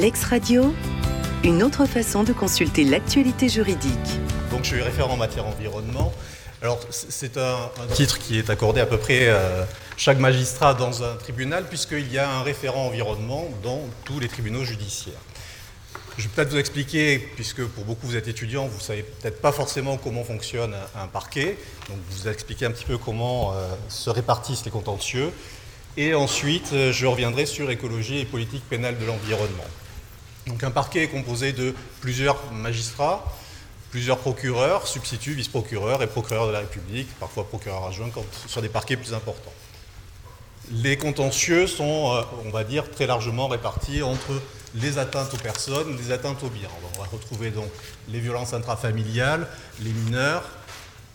Lex Radio, une autre façon de consulter l'actualité juridique. Donc je suis référent en matière environnement. Alors c'est un, titre qui est accordé à peu près euh, chaque magistrat dans un tribunal puisqu'il y a un référent environnement dans tous les tribunaux judiciaires. Je vais peut-être vous expliquer, puisque pour beaucoup vous êtes étudiants, vous ne savez peut-être pas forcément comment fonctionne un, parquet. Donc vous expliquer un petit peu comment euh, se répartissent les contentieux. Et ensuite, euh, je reviendrai sur écologie et politique pénale de l'environnement. Donc un parquet est composé de plusieurs magistrats, plusieurs procureurs, substituts, vice-procureurs et procureurs de la République, parfois procureurs adjoints sur des parquets plus importants. Les contentieux sont, euh, on va dire, très largement répartis entre les atteintes aux personnes, les atteintes aux biens. On va retrouver donc les violences intrafamiliales, les mineurs,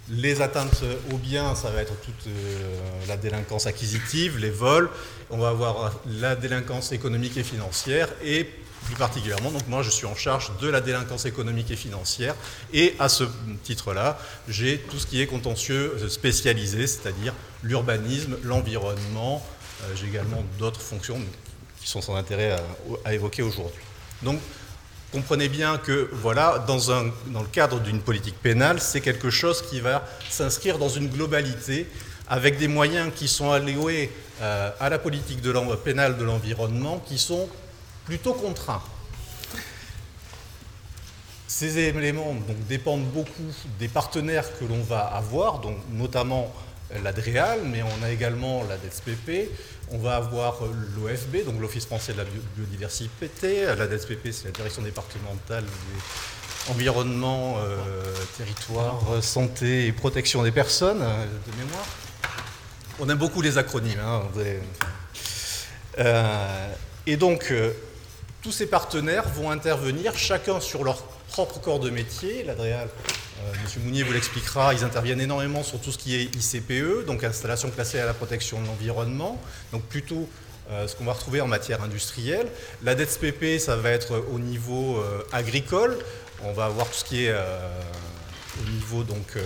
les atteintes aux biens, ça va être toute euh, la délinquance acquisitive, les vols. On va avoir la délinquance économique et financière et plus particulièrement, donc moi je suis en charge de la délinquance économique et financière et à ce titre-là, j'ai tout ce qui est contentieux spécialisé, c'est-à-dire l'urbanisme, l'environnement, euh, j'ai également d'autres fonctions qui sont sans intérêt à, évoquer aujourd'hui. Donc, comprenez bien que, voilà, dans, le cadre d'une politique pénale, c'est quelque chose qui va s'inscrire dans une globalité avec des moyens qui sont alloués euh, à la politique pénale de l'environnement qui sont plutôt contraints. Ces éléments donc, dépendent beaucoup des partenaires que l'on va avoir, donc notamment l'ADREAL, mais on a également la DSPP, on va avoir l'OFB, donc l'Office français de la biodiversité, la DSPP c'est la direction départementale de environnement, euh, territoire, santé et protection des personnes, euh, de mémoire. On aime beaucoup les acronymes. Hein, euh, et donc, tous ces partenaires vont intervenir chacun sur leur propre corps de métier. L'Adréal euh, Monsieur Mounier vous l'expliquera, ils interviennent énormément sur tout ce qui est ICPE, donc installation classée à la protection de l'environnement, donc plutôt euh, ce qu'on va retrouver en matière industrielle. La DETSPP, ça va être au niveau euh, agricole, on va avoir tout ce qui est au niveau donc,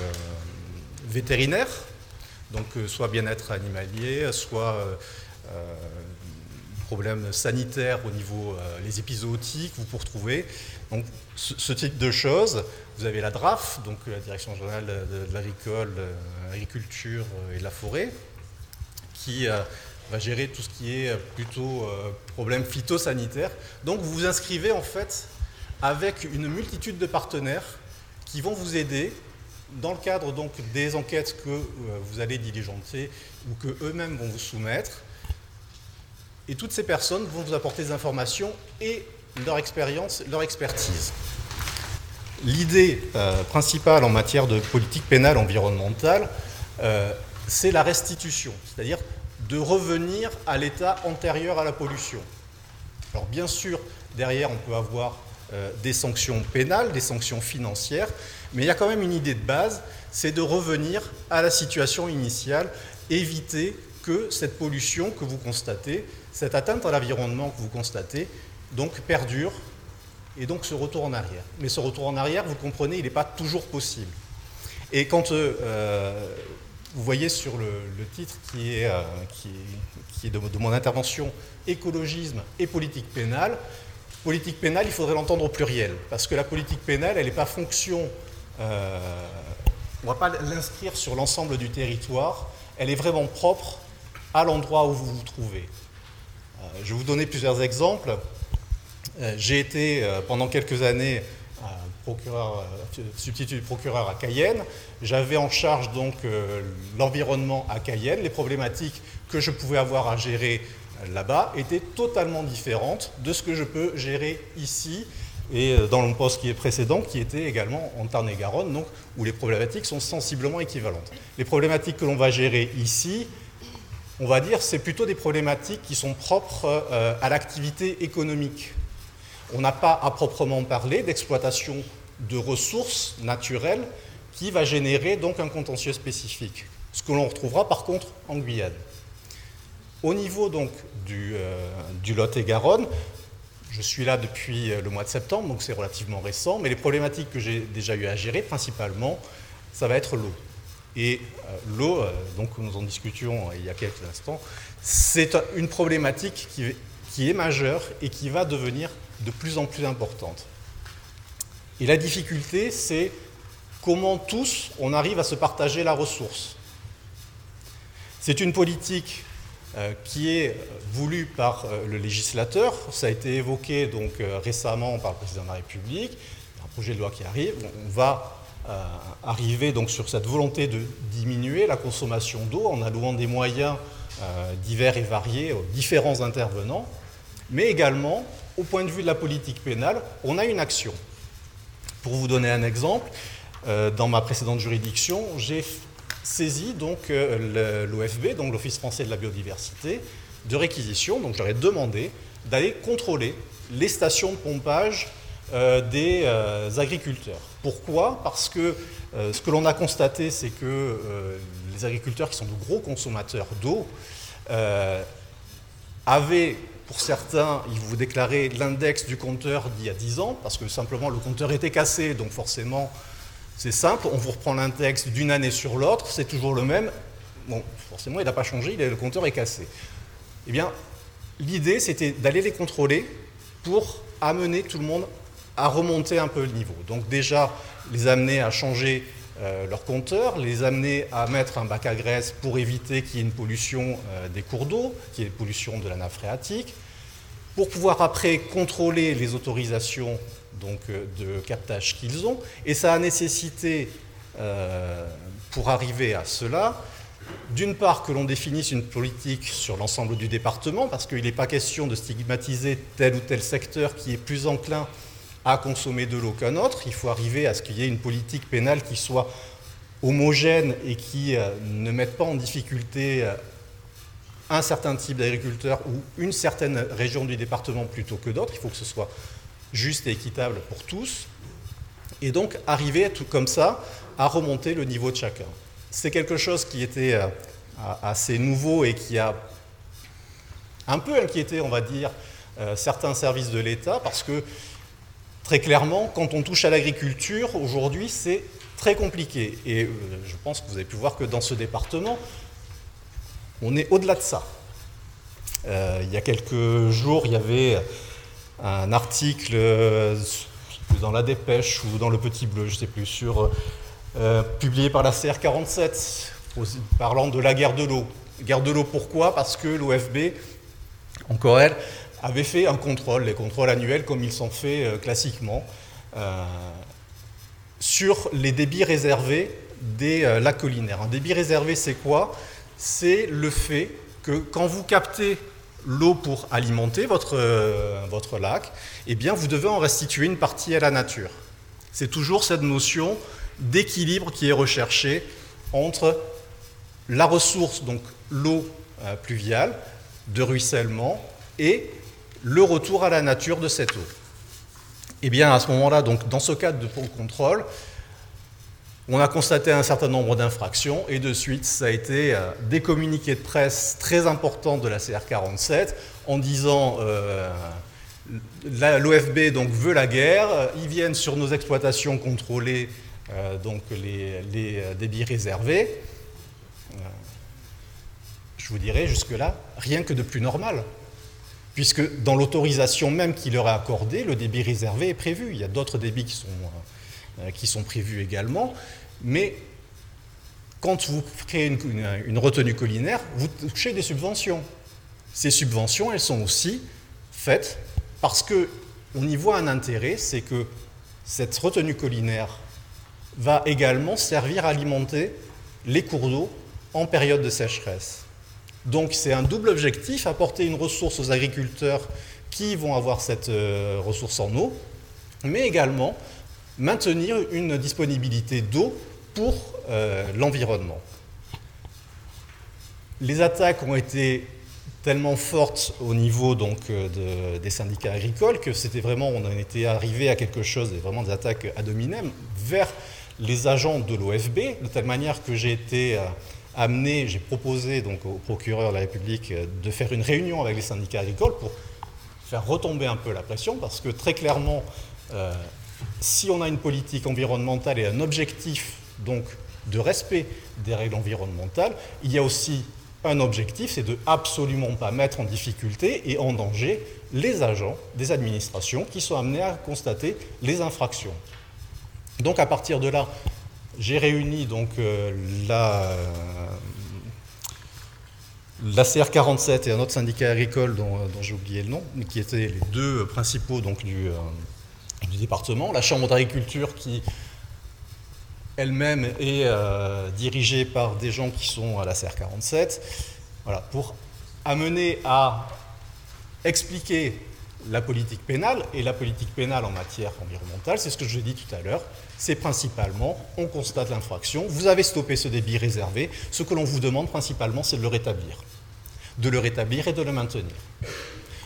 vétérinaire, donc soit bien-être animalier, soit problèmes sanitaires au niveau des les épizootiques, vous pouvez retrouver. Donc ce, type de choses. Vous avez la DRAF, donc la Direction générale de, l'agriculture euh, et de la forêt, qui euh, va gérer tout ce qui est plutôt euh, problème phytosanitaire. Donc vous vous inscrivez en fait avec une multitude de partenaires qui vont vous aider dans le cadre donc des enquêtes que vous allez diligenter ou que eux-mêmes vont vous soumettre. Et toutes ces personnes vont vous apporter des informations et leur expérience, leur expertise. L'idée euh, principale en matière de politique pénale environnementale, euh, c'est la restitution, c'est-à-dire de revenir à l'état antérieur à la pollution. Alors bien sûr, derrière, on peut avoir euh, des sanctions pénales, des sanctions financières, mais il y a quand même une idée de base, c'est de revenir à la situation initiale, éviter que cette pollution que vous constatez, cette atteinte à l'environnement que vous constatez, donc perdure, et donc ce retour en arrière. Mais ce retour en arrière, vous comprenez, il n'est pas toujours possible. Et quand euh, vous voyez sur le, titre qui est, euh, de, mon intervention écologisme et politique pénale, politique pénale, il faudrait l'entendre au pluriel, parce que la politique pénale, elle n'est pas fonction, euh, on ne va pas l'inscrire sur l'ensemble du territoire, elle est vraiment propre à l'endroit où vous vous trouvez. Je vais vous donner plusieurs exemples. Euh, j'ai été euh, pendant quelques années procureur, euh, substitut procureur à Cayenne. J'avais en charge donc l'environnement à Cayenne. Les problématiques que je pouvais avoir à gérer là-bas étaient totalement différentes de ce que je peux gérer ici et dans mon poste qui est précédent, qui était également en Tarn-et-Garonne, donc où les problématiques sont sensiblement équivalentes. Les problématiques que l'on va gérer ici, on va dire, c'est plutôt des problématiques qui sont propres à l'activité économique on n'a pas à proprement parler d'exploitation de ressources naturelles qui va générer donc un contentieux spécifique, ce que l'on retrouvera par contre en Guyane. Au niveau donc du, euh, Lot-et-Garonne, je suis là depuis euh, le mois de septembre, donc c'est relativement récent, mais les problématiques que j'ai déjà eu à gérer, principalement, ça va être l'eau. Et euh, l'eau, donc nous en discutions il y a quelques instants, c'est une problématique qui, est majeure et qui va devenir de plus en plus importante. Et la difficulté, c'est comment tous on arrive à se partager la ressource. C'est une politique euh, qui est voulue par euh, le législateur. Ça a été évoqué donc euh, récemment par le président de la République. Un projet de loi qui arrive. On va arriver donc sur cette volonté de diminuer la consommation d'eau en allouant des moyens divers et variés aux différents intervenants, mais également au point de vue de la politique pénale, on a une action. Pour vous donner un exemple, dans ma précédente juridiction, j'ai saisi donc euh, l'OFB, donc l'Office français de la biodiversité, de réquisition. Donc j'aurais demandé d'aller contrôler les stations de pompage euh, des euh, agriculteurs. Pourquoi? Parce que ce que l'on a constaté, c'est que les agriculteurs qui sont de gros consommateurs d'eau avaient, pour certains, ils vous déclaraient l'index du compteur d'il y a 10 ans, parce que simplement le compteur était cassé, donc forcément c'est simple, on vous reprend l'index d'une année sur l'autre, c'est toujours le même. Bon, forcément, il n'a pas changé, le compteur est cassé. Eh bien, l'idée, c'était d'aller les contrôler pour amener tout le monde à remonter un peu le niveau. Donc déjà, les amener à changer euh, leur compteur, les amener à mettre un bac à graisse pour éviter qu'il y ait une pollution euh, des cours d'eau, qu'il y ait une pollution de la nappe phréatique, pour pouvoir après contrôler les autorisations donc, euh, de captage qu'ils ont. Et ça a nécessité, euh, pour arriver à cela, d'une part que l'on définisse une politique sur l'ensemble du département, parce qu'il n'est pas question de stigmatiser tel ou tel secteur qui est plus enclin à consommer de l'eau qu'un autre. Il faut arriver à ce qu'il y ait une politique pénale qui soit homogène et qui euh, ne mette pas en difficulté un certain type d'agriculteur ou une certaine région du département plutôt que d'autres. Il faut que ce soit juste et équitable pour tous, et donc arriver tout comme ça à remonter le niveau de chacun. C'est quelque chose qui était euh, assez nouveau et qui a un peu inquiété, on va dire, euh, certains services de l'État, parce que très clairement, quand on touche à l'agriculture, aujourd'hui, c'est très compliqué. Et euh, je pense que vous avez pu voir que dans ce département, on est au-delà de ça. il y a quelques jours, il y avait un article euh, dans la Dépêche ou dans le Petit Bleu, je ne sais plus, sur, euh, publié par la CR47, parlant de la guerre de l'eau. Guerre de l'eau pourquoi? Parce que l'OFB, encore elle, avait fait un contrôle, les contrôles annuels comme ils sont faits euh, classiquement, sur les débits réservés des lacs collinaires. Un débit réservé, c'est quoi? C'est le fait que quand vous captez l'eau pour alimenter votre, euh, votre lac, eh bien, vous devez en restituer une partie à la nature. C'est toujours cette notion d'équilibre qui est recherchée entre la ressource, donc l'eau euh, pluviale, de ruissellement, et le retour à la nature de cette eau. Eh bien, à ce moment-là, donc, dans ce cadre de contrôle, on a constaté un certain nombre d'infractions et de suite, ça a été euh, des communiqués de presse très importants de la CR47 en disant euh, l'OFB donc veut la guerre, ils viennent sur nos exploitations contrôler euh, donc les, les, débits réservés. je vous dirais jusque-là, rien que de plus normal. Puisque dans l'autorisation même qui leur est accordée, le débit réservé est prévu. Il y a d'autres débits qui sont euh, sont prévus également. Mais quand vous créez une, retenue collinaire, vous touchez des subventions. Ces subventions, elles sont aussi faites parce qu'on y voit un intérêt, c'est que cette retenue collinaire va également servir à alimenter les cours d'eau en période de sécheresse. Donc c'est un double objectif, apporter une ressource aux agriculteurs qui vont avoir cette euh, ressource en eau, mais également maintenir une disponibilité d'eau pour euh, l'environnement. Les attaques ont été tellement fortes au niveau donc, euh, des syndicats agricoles que c'était vraiment, on en était arrivé à quelque chose, vraiment des attaques ad hominem, vers les agents de l'OFB, de telle manière que j'ai été amené, j'ai proposé donc au procureur de la République de faire une réunion avec les syndicats agricoles pour faire retomber un peu la pression, parce que très clairement, si on a une politique environnementale et un objectif de respect des règles environnementales, il y a aussi un objectif, c'est de absolument pas mettre en difficulté et en danger les agents des administrations qui sont amenés à constater les infractions. Donc à partir de là, j'ai réuni donc euh, la, la CR47 et un autre syndicat agricole dont, j'ai oublié le nom, qui étaient les deux principaux donc, du, euh, département, la Chambre d'agriculture qui elle-même est euh, dirigée par des gens qui sont à la CR47, voilà, pour amener à expliquer la politique pénale, et la politique pénale en matière environnementale, c'est ce que je dit tout à l'heure, c'est principalement, on constate l'infraction, vous avez stoppé ce débit réservé, ce que l'on vous demande principalement, c'est de le rétablir. De le rétablir et de le maintenir.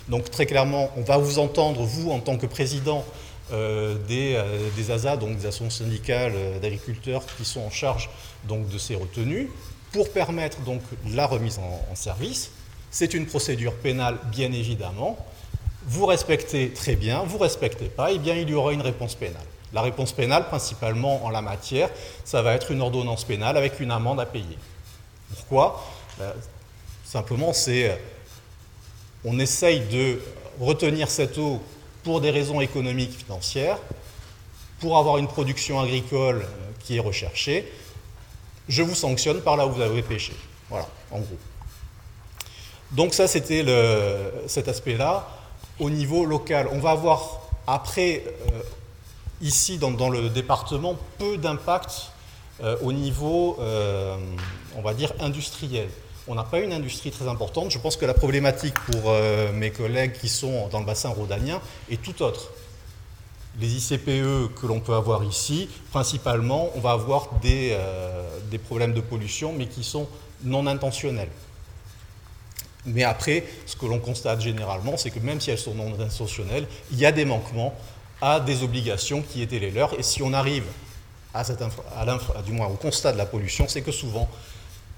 Donc très clairement, on va vous entendre, vous, en tant que président euh, des, euh, des, ASA, donc des associations syndicales euh, d'agriculteurs qui sont en charge donc, de ces retenues, pour permettre donc la remise en, service. C'est une procédure pénale, bien évidemment. Vous respectez très bien, vous respectez pas, eh bien il y aura une réponse pénale. La réponse pénale, principalement en la matière, ça va être une ordonnance pénale avec une amende à payer. Pourquoi? Ben, Simplement, c'est on essaye de retenir cette eau pour des raisons économiques, financières, pour avoir une production agricole euh, qui est recherchée, je vous sanctionne par là où vous avez pêché. Voilà, en gros. Donc ça, c'était cet aspect-là. Au niveau local, on va avoir après, euh, ici dans, le département, peu d'impact euh, au niveau, on va dire, industriel on n'a pas une industrie très importante. Je pense que la problématique pour euh, mes collègues qui sont dans le bassin rhodanien est tout autre. Les ICPE que l'on peut avoir ici, principalement, on va avoir euh, des, problèmes de pollution, mais qui sont non intentionnels. Mais après, ce que l'on constate généralement, c'est que même si elles sont non intentionnelles, il y a des manquements à des obligations qui étaient les leurs. Et si on arrive à, cette à du moins au constat de la pollution, c'est que souvent,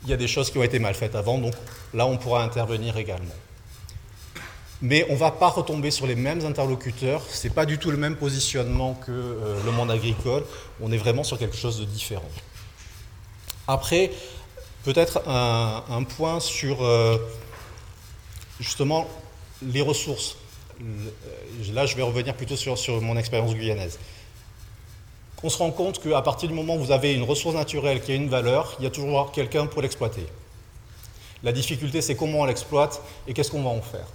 il y a des choses qui ont été mal faites avant, donc là on pourra intervenir également. Mais on ne va pas retomber sur les mêmes interlocuteurs, ce n'est pas du tout le même positionnement que euh, le monde agricole, on est vraiment sur quelque chose de différent. Après, peut-être un, point sur euh, justement les ressources. Là, je vais revenir plutôt sur, sur mon expérience guyanaise on se rend compte qu'à partir du moment où vous avez une ressource naturelle qui a une valeur, il y a toujours quelqu'un pour l'exploiter. La difficulté, c'est comment on l'exploite et qu'est-ce qu'on va en faire.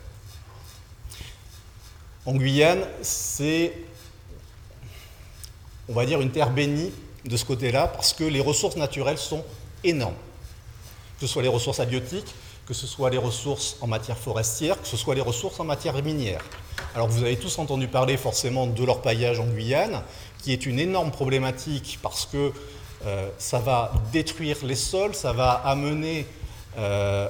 En Guyane, c'est, on va dire, une terre bénie de ce côté-là, parce que les ressources naturelles sont énormes. Que ce soit les ressources abiotiques, que ce soit les ressources en matière forestière, que ce soit les ressources en matière minière. Alors vous avez tous entendu parler forcément de l'orpaillage en Guyane, qui est une énorme problématique parce que euh, ça va détruire les sols, ça va amener euh,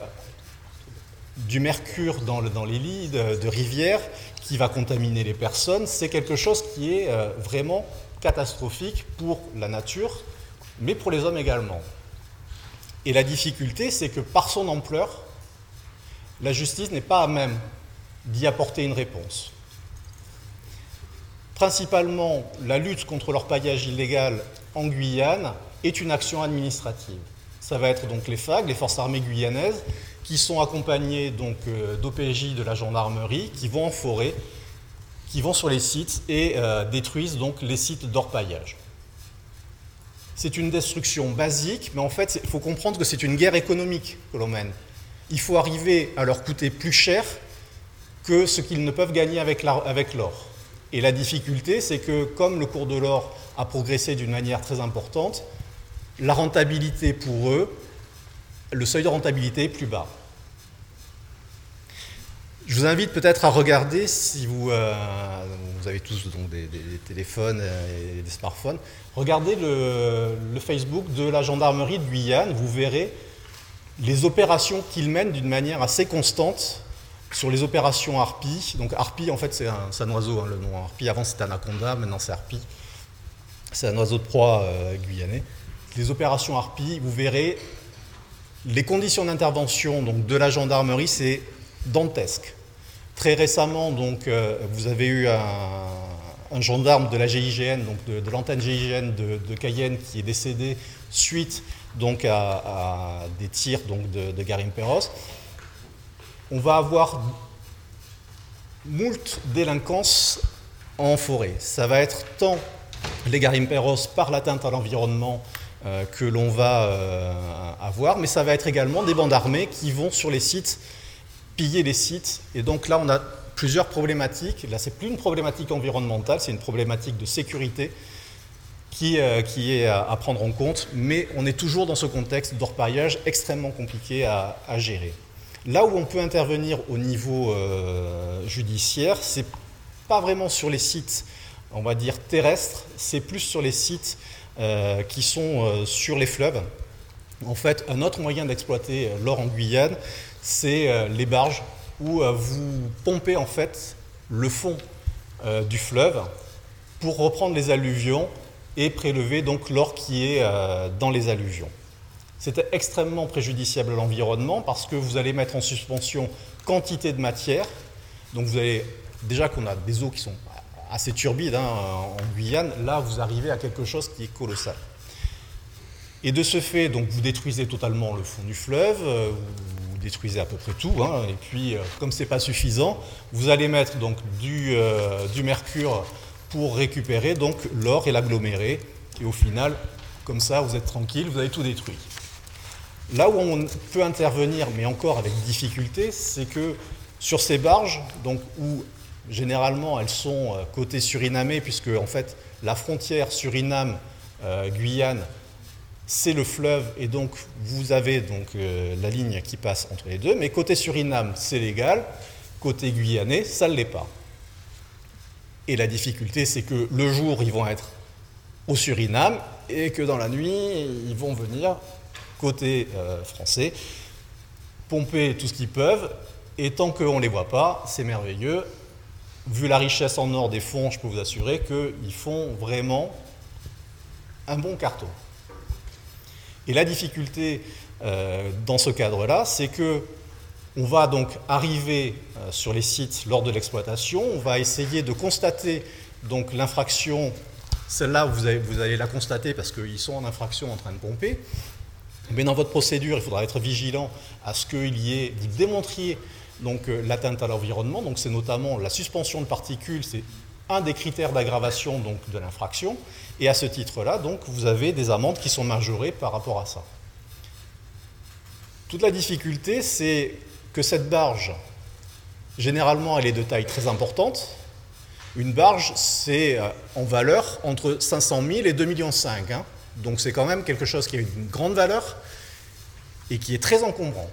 du mercure dans, les lits de, rivières qui va contaminer les personnes. C'est quelque chose qui est euh, vraiment catastrophique pour la nature, mais pour les hommes également. Et la difficulté, c'est que par son ampleur, la justice n'est pas à même d'y apporter une réponse. Principalement, la lutte contre l'orpaillage illégal en Guyane est une action administrative. Ça va être donc les FAG, les forces armées guyanaises, qui sont accompagnées donc euh, d'OPJ de la gendarmerie, qui vont en forêt, qui vont sur les sites et euh, détruisent donc les sites d'orpaillage. C'est une destruction basique, mais en fait, il faut comprendre que c'est une guerre économique que l'on mène. Il faut arriver à leur coûter plus cher que ce qu'ils ne peuvent gagner avec l'or. Et la difficulté, c'est que comme le cours de l'or a progressé d'une manière très importante, la rentabilité pour eux, le seuil de rentabilité est plus bas. Je vous invite peut-être à regarder, si vous, euh, avez tous donc des, téléphones et des smartphones, regardez le, le, Facebook de la gendarmerie de Guyane, vous verrez les opérations qu'ils mènent d'une manière assez constante sur les opérations Harpy, donc Harpy en fait c'est un, oiseau, hein, le nom Harpy, avant c'était Anaconda, maintenant c'est Harpy, c'est un oiseau de proie euh, guyanais. Les opérations Harpy, vous verrez, les conditions d'intervention donc, de la gendarmerie, c'est dantesque. Très récemment, donc, euh, vous avez eu un, gendarme de la GIGN, donc de, l'antenne GIGN de, Cayenne, qui est décédé suite donc à, des tirs donc de, de Garimperos, on va avoir moult délinquances en forêt. Ça va être tant les garimperos par l'atteinte à l'environnement euh, que l'on va euh, avoir, mais ça va être également des bandes armées qui vont sur les sites piller les sites. Et donc là, on a plusieurs problématiques. Là, c'est plus une problématique environnementale, c'est une problématique de sécurité qui, euh, qui est à, prendre en compte, mais on est toujours dans ce contexte d'orpaillage extrêmement compliqué à, gérer. Là où on peut intervenir au niveau judiciaire, c'est pas vraiment sur les sites, on va dire terrestres, c'est plus sur les sites euh, qui sont euh, sur les fleuves. En fait, un autre moyen d'exploiter euh, l'or en Guyane, c'est les barges où vous pompez en fait le fond du fleuve pour reprendre les alluvions et prélever donc l'or qui est dans les alluvions. C'est extrêmement préjudiciable à l'environnement parce que vous allez mettre en suspension quantité de matière. Donc vous allez déjà qu'on a des eaux qui sont assez turbides hein, en Guyane, là vous arrivez à quelque chose qui est colossal. Et de ce fait, donc, vous détruisez totalement le fond du fleuve, euh, vous détruisez à peu près tout, hein, et puis euh, comme ce n'est pas suffisant, vous allez mettre donc, euh, du mercure pour récupérer donc l'or et l'agglomérer, et au final, comme ça, vous êtes tranquille, vous avez tout détruit. Là où on peut intervenir, mais encore avec difficulté, c'est que sur ces barges, donc, où Généralement, elles sont euh, côté surinamais, puisque en fait, la frontière Suriname-Guyane, euh, c'est le fleuve, et donc vous avez donc euh, la ligne qui passe entre les deux. Mais côté Suriname, c'est légal. Côté guyanais, ça ne l'est pas. Et la difficulté, c'est que le jour, ils vont être au Suriname, et que dans la nuit, ils vont venir côté français, pomper tout ce qu'ils peuvent, et tant qu'on ne les voit pas, c'est merveilleux, vu la richesse en or des fonds, je peux vous assurer qu'ils font vraiment un bon carton. Et la difficulté euh, dans ce cadre-là, c'est que on va donc arriver euh, sur les sites lors de l'exploitation, on va essayer de constater donc l'infraction. Celle-là, vous, allez la constater parce qu'ils sont en infraction en train de pomper. Mais dans votre procédure, il faudra être vigilant à ce qu'il y ait, vous démontriez donc euh, l'atteinte à l'environnement. Donc c'est notamment la suspension de particules, c'est un des critères d'aggravation de l'infraction. Et à ce titre-là, donc vous avez des amendes qui sont majorées par rapport à ça. Toute la difficulté, c'est que cette barge, généralement, elle est de taille très importante. Une barge, c'est euh, en valeur entre 500 000 et 2,5 millions. Hein. Donc c'est quand même quelque chose qui a une grande valeur et qui est très encombrant.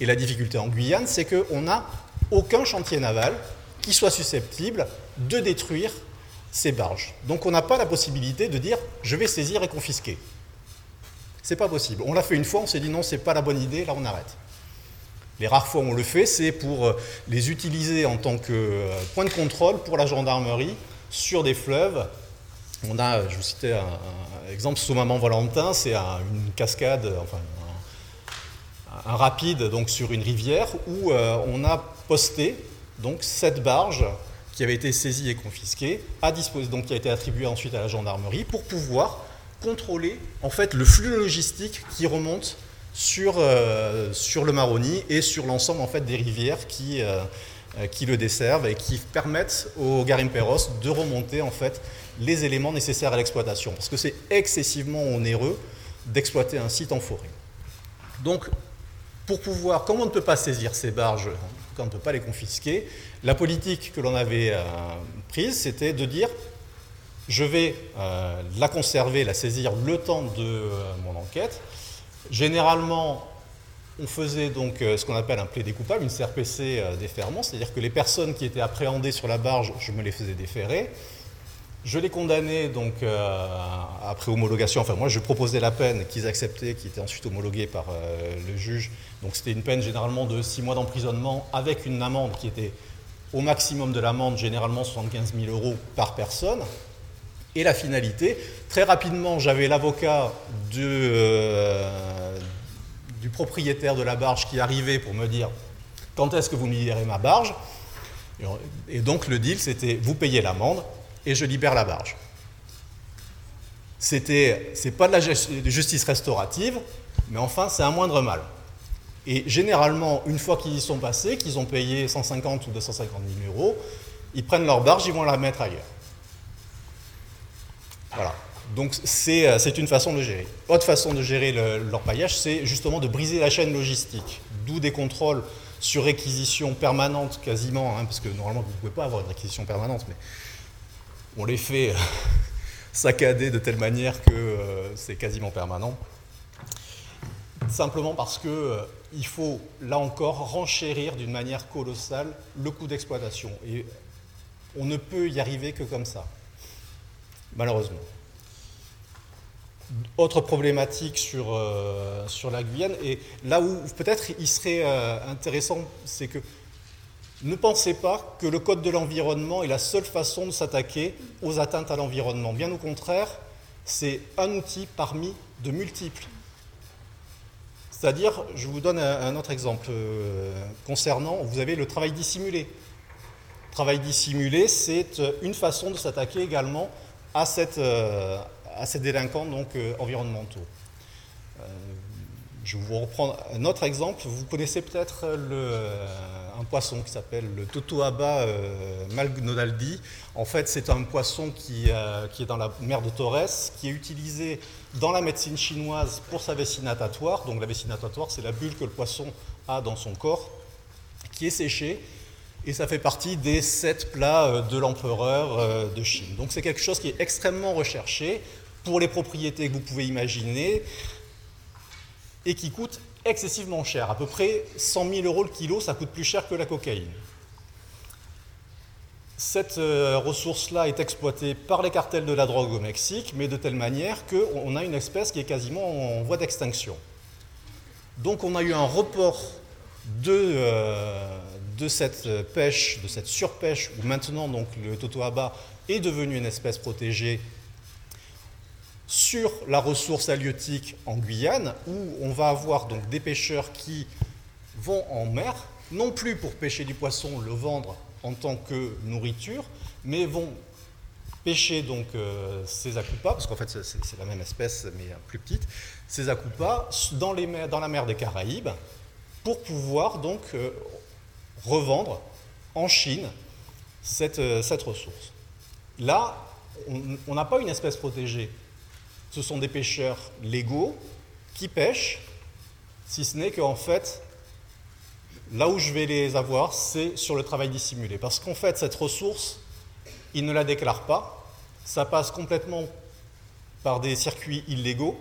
Et la difficulté en Guyane, c'est qu'on n'a aucun chantier naval qui soit susceptible de détruire ces barges. Donc on n'a pas la possibilité de dire je vais saisir et confisquer. C'est pas possible. On l'a fait une fois, on s'est dit non, c'est pas la bonne idée, là on arrête. Les rares fois où on le fait, c'est pour euh, les utiliser en tant que euh, point de contrôle pour la gendarmerie sur des fleuves. On a, je vous citais un, exemple sous Maman Valentin, c'est une cascade, enfin un rapide donc sur une rivière où euh, on a posté donc cette barge qui avait été saisie et confisquée à disposition, donc qui a été attribuée ensuite à la gendarmerie pour pouvoir contrôler en fait le flux logistique qui remonte sur, euh, sur le Maroni et sur l'ensemble en fait des rivières qui, euh, qui le desservent et qui permettent au Garimperos de remonter en fait les éléments nécessaires à l'exploitation parce que c'est excessivement onéreux d'exploiter un site en forêt. Donc pour pouvoir, comme on ne peut pas saisir ces barges, quand on ne peut pas les confisquer, la politique que l'on avait euh, prise, c'était de dire je vais euh, la conserver, la saisir le temps de euh, mon enquête. Généralement, on faisait donc ce qu'on appelle un plaidé coupable, une CRPC déferment, c'est-à-dire que les personnes qui étaient appréhendées sur la barge, je me les faisais déférer. Je les condamnais donc euh, après homologation. Enfin, moi, je proposais la peine qu'ils acceptaient, qui était ensuite homologuée par euh, le juge. Donc, c'était une peine généralement de 6 mois d'emprisonnement avec une amende qui était au maximum de l'amende, généralement 75 000 euros par personne. Et la finalité, très rapidement, j'avais l'avocat euh, du propriétaire de la barge qui arrivait pour me dire quand est-ce que vous me libérez ma barge? Et, donc, le deal, c'était vous payez l'amende et je libère la barge. C'était, c'est pas de la justice restaurative, mais enfin, c'est un moindre mal. Et généralement, une fois qu'ils y sont passés, qu'ils ont payé 150 ou 250 000 euros, ils prennent leur barge, ils vont la mettre ailleurs. Voilà. Donc euh, c'est une façon de gérer. Autre façon de gérer leur paillage, c'est justement de briser la chaîne logistique. D'où des contrôles sur réquisition permanente quasiment, hein, parce que normalement vous ne pouvez pas avoir une réquisition permanente, mais on les fait saccader de telle manière que euh, c'est quasiment permanent. Simplement parce que euh, il faut là encore renchérir d'une manière colossale le coût d'exploitation. Et on ne peut y arriver que comme ça, malheureusement. Autre problématique sur, euh, sur la Guyane, et là où peut-être il serait euh, intéressant, c'est que ne pensez pas que le Code de l'environnement est la seule façon de s'attaquer aux atteintes à l'environnement. Bien au contraire, c'est un outil parmi de multiples. C'est-à-dire, je vous donne un, autre exemple euh, concernant, vous avez le travail dissimulé. Travail dissimulé, c'est une façon de s'attaquer également à cette, à ces délinquants donc, euh, environnementaux. Euh, je vais vous reprendre un autre exemple. Vous connaissez peut-être euh, un poisson qui s'appelle le Totoaba malgnodaldi. En fait, c'est un poisson qui, qui, est dans la mer de Torres, qui est utilisé dans la médecine chinoise pour sa vessie natatoire. Donc la vessie natatoire, c'est la bulle que le poisson a dans son corps, qui est séchée et ça fait partie des sept plats de l'empereur de Chine. Donc c'est quelque chose qui est extrêmement recherché pour les propriétés que vous pouvez imaginer et qui coûte excessivement cher. À peu près 100 000 euros le kilo, ça coûte plus cher que la cocaïne. Cette euh, ressource-là est exploitée par les cartels de la drogue au Mexique, mais de telle manière qu'on a une espèce qui est quasiment en voie d'extinction. Donc on a eu un report de, euh, de cette pêche, de cette surpêche, où maintenant donc, le totoaba est devenu une espèce protégée sur la ressource halieutique en Guyane, où on va avoir donc des pêcheurs qui vont en mer, non plus pour pêcher du poisson, le vendre en tant que nourriture, mais vont pêcher donc euh, ces acoupas, parce qu'en fait c'est la même espèce mais plus petite, ces acoupas dans, les dans la mer des Caraïbes, pour pouvoir donc euh, revendre en Chine cette, euh, cette ressource. Là, on n'a pas une espèce protégée, ce sont des pêcheurs légaux qui pêchent, si ce n'est qu'en fait, là où je vais les avoir, c'est sur le travail dissimulé. Parce qu'en fait, cette ressource, ils ne la déclarent pas, ça passe complètement par des circuits illégaux,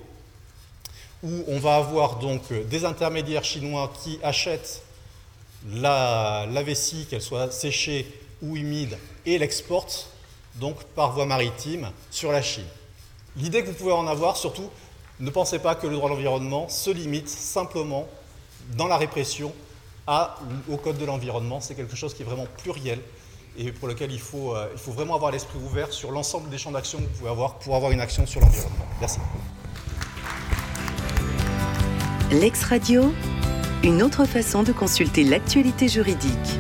où on va avoir donc des intermédiaires chinois qui achètent la, vessie, qu'elle soit séchée ou humide, et l'exportent donc par voie maritime sur la Chine. L'idée que vous pouvez en avoir, surtout, ne pensez pas que le droit de l'environnement se limite simplement dans la répression au code de l'environnement. C'est quelque chose qui est vraiment pluriel et pour lequel il faut, euh, il faut vraiment avoir l'esprit ouvert sur l'ensemble des champs d'action que vous pouvez avoir pour avoir une action sur l'environnement. Merci. L'ex-radio, une autre façon de consulter l'actualité juridique.